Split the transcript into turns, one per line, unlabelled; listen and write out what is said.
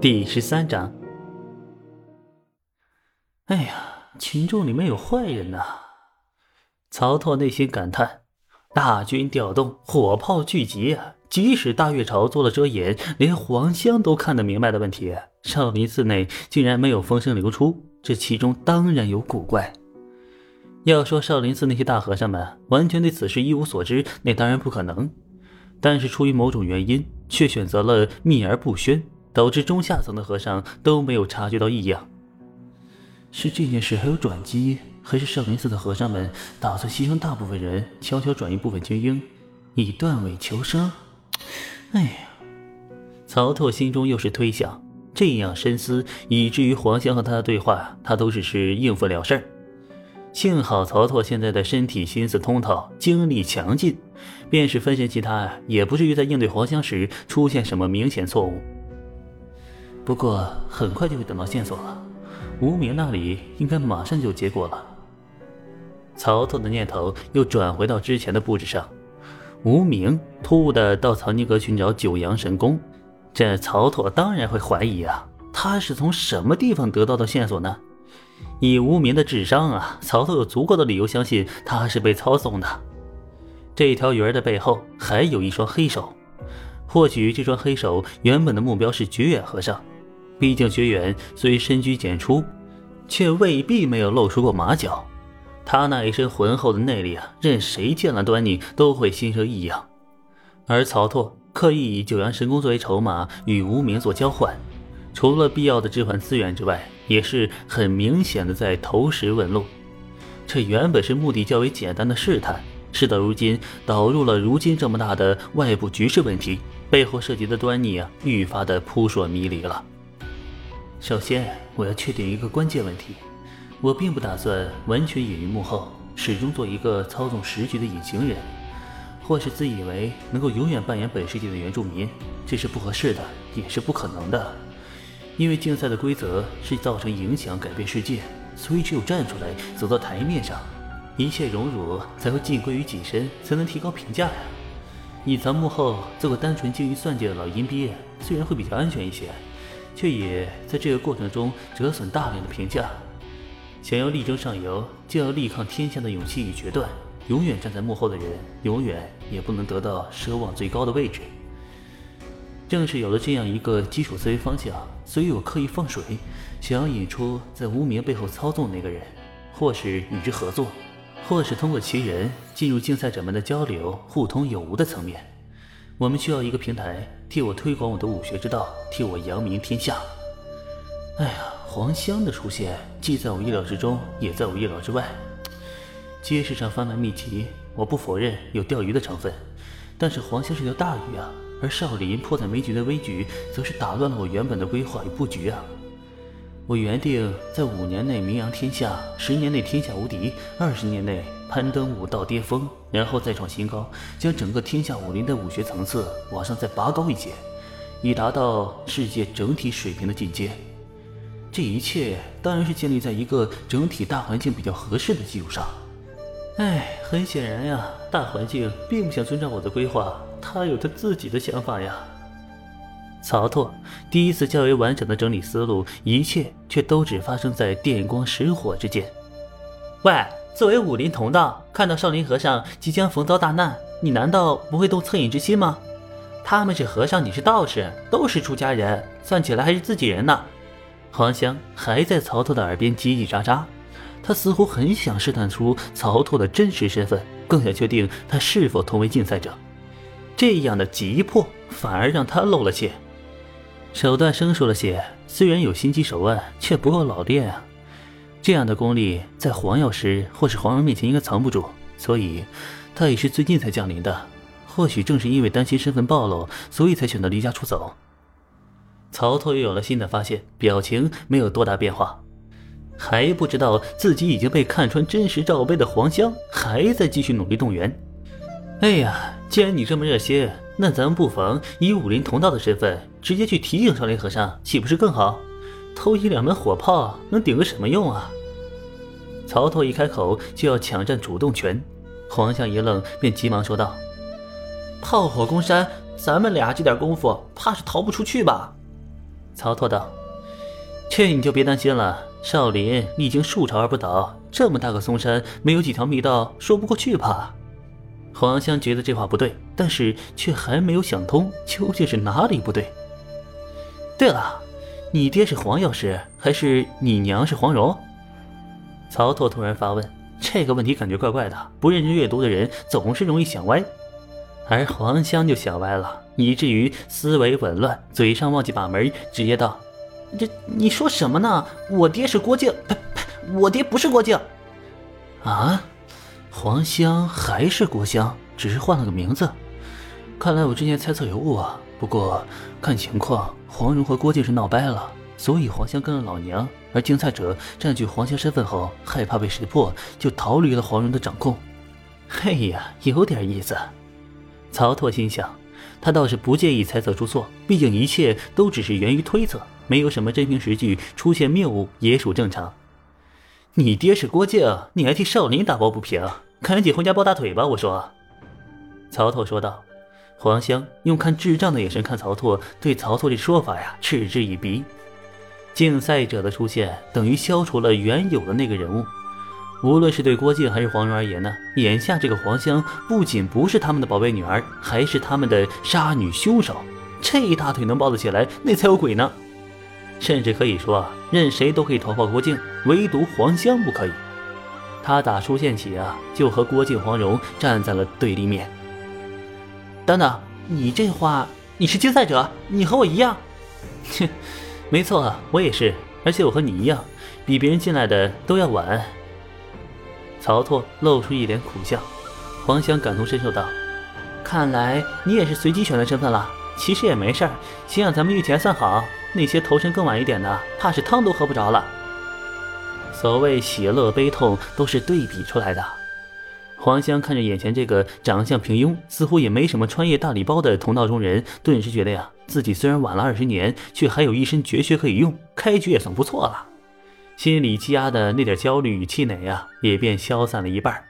第十三章。哎呀，群众里面有坏人呐！曹拓内心感叹：大军调动，火炮聚集啊！即使大月朝做了遮掩，连黄香都看得明白的问题，少林寺内竟然没有风声流出，这其中当然有古怪。要说少林寺那些大和尚们完全对此事一无所知，那当然不可能。但是出于某种原因，却选择了秘而不宣，导致中下层的和尚都没有察觉到异样。是这件事还有转机，还是少林寺的和尚们打算牺牲大部分人，悄悄转移部分精英，以断尾求生？哎呀，曹拓心中又是推想，这样深思，以至于黄香和他的对话，他都只是应付了事儿。幸好曹拓现在的身体心思通透，精力强劲，便是分神其他，也不至于在应对黄香时出现什么明显错误。不过很快就会等到线索了，无名那里应该马上就有结果了。曹拓的念头又转回到之前的布置上，无名突兀的到藏经阁寻找九阳神功，这曹拓当然会怀疑啊，他是从什么地方得到的线索呢？以无名的智商啊，曹操有足够的理由相信他是被操纵的。这条鱼儿的背后还有一双黑手，或许这双黑手原本的目标是绝远和尚。毕竟学员虽深居简出，却未必没有露出过马脚。他那一身浑厚的内力啊，任谁见了端倪都会心生异样。而曹拓刻意以九阳神功作为筹码与无名做交换，除了必要的置换资源之外。也是很明显的在投石问路，这原本是目的较为简单的试探，事到如今导入了如今这么大的外部局势问题，背后涉及的端倪啊，愈发的扑朔迷离了。首先，我要确定一个关键问题，我并不打算完全隐于幕后，始终做一个操纵时局的隐形人，或是自以为能够永远扮演本世界的原住民，这是不合适的，也是不可能的。因为竞赛的规则是造成影响、改变世界，所以只有站出来，走到台面上，一切荣辱才会尽归于己身，才能提高评价呀。隐藏幕后，做个单纯精于算计的老阴鳖，虽然会比较安全一些，却也在这个过程中折损大量的评价。想要力争上游，就要力抗天下的勇气与决断。永远站在幕后的人，永远也不能得到奢望最高的位置。正是有了这样一个基础思维方向。所以我刻意放水，想要引出在无名背后操纵那个人，或是与之合作，或是通过其人进入竞赛者们的交流、互通有无的层面。我们需要一个平台，替我推广我的武学之道，替我扬名天下。哎呀，黄香的出现既在我意料之中，也在我意料之外。街市上贩卖秘籍，我不否认有钓鱼的成分，但是黄香是条大鱼啊。而少林迫在眉睫的危局，则是打乱了我原本的规划与布局啊！我原定在五年内名扬天下，十年内天下无敌，二十年内攀登武道巅峰，然后再创新高，将整个天下武林的武学层次往上再拔高一阶，以达到世界整体水平的进阶。这一切当然是建立在一个整体大环境比较合适的基础上。哎，很显然呀，大环境并不想遵照我的规划。他有他自己的想法呀。曹拓第一次较为完整的整理思路，一切却都只发生在电光石火之间。喂，作为武林同道，看到少林和尚即将逢遭大难，你难道不会动恻隐之心吗？他们是和尚，你是道士，都是出家人，算起来还是自己人呢。黄香还在曹拓的耳边叽叽喳喳，他似乎很想试探出曹拓的真实身份，更想确定他是否同为竞赛者。这样的急迫反而让他露了怯，手段生疏了些。虽然有心机手腕，却不够老练啊。这样的功力在黄药师或是皇上面前应该藏不住，所以他也是最近才降临的。或许正是因为担心身份暴露，所以才选择离家出走。曹操又有了新的发现，表情没有多大变化，还不知道自己已经被看穿真实罩杯的黄香，还在继续努力动员。哎呀！既然你这么热心，那咱们不妨以武林同道的身份，直接去提醒少林和尚，岂不是更好？偷一两门火炮能顶个什么用啊？曹操一开口就要抢占主动权，黄香一愣，便急忙说道：“炮火攻山，咱们俩这点功夫，怕是逃不出去吧？”曹拓道：“这你就别担心了，少林历经数朝而不倒，这么大个嵩山，没有几条密道说不过去吧？”黄香觉得这话不对，但是却还没有想通究竟是哪里不对。对了，你爹是黄药师，还是你娘是黄蓉？曹拓突然发问，这个问题感觉怪怪的。不认真阅读的人总是容易想歪，而黄香就想歪了，以至于思维紊乱，嘴上忘记把门，直接道：“这你说什么呢？我爹是郭靖，呸呸，我爹不是郭靖。”啊？黄香还是郭香，只是换了个名字。看来我之前猜测有误啊。不过看情况，黄蓉和郭靖是闹掰了，所以黄香跟了老娘。而竞赛者占据黄香身份后，害怕被识破，就逃离了黄蓉的掌控。嘿呀，有点意思。曹拓心想，他倒是不介意猜测出错，毕竟一切都只是源于推测，没有什么真凭实据，出现谬误也属正常。你爹是郭靖，你还替少林打抱不平？赶紧回家抱大腿吧！我说。”曹拓说道。黄香用看智障的眼神看曹拓，对曹拓这说法呀嗤之以鼻。竞赛者的出现等于消除了原有的那个人物，无论是对郭靖还是黄蓉而言呢，眼下这个黄香不仅不是他们的宝贝女儿，还是他们的杀女凶手。这一大腿能抱得起来，那才有鬼呢！甚至可以说，任谁都可以投靠郭靖，唯独黄香不可以。他打出现起啊，就和郭靖、黄蓉站在了对立面。等等，你这话，你是竞赛者，你和我一样。切，没错，我也是，而且我和你一样，比别人进来的都要晚。曹拓露出一脸苦笑，黄香感同身受道：“看来你也是随机选的身份了。其实也没事儿，先让咱们御前算好，那些投身更晚一点的，怕是汤都喝不着了。”所谓喜乐悲痛都是对比出来的。黄香看着眼前这个长相平庸、似乎也没什么穿越大礼包的同道中人，顿时觉得呀，自己虽然晚了二十年，却还有一身绝学可以用，开局也算不错了。心里积压的那点焦虑与气馁呀，也便消散了一半。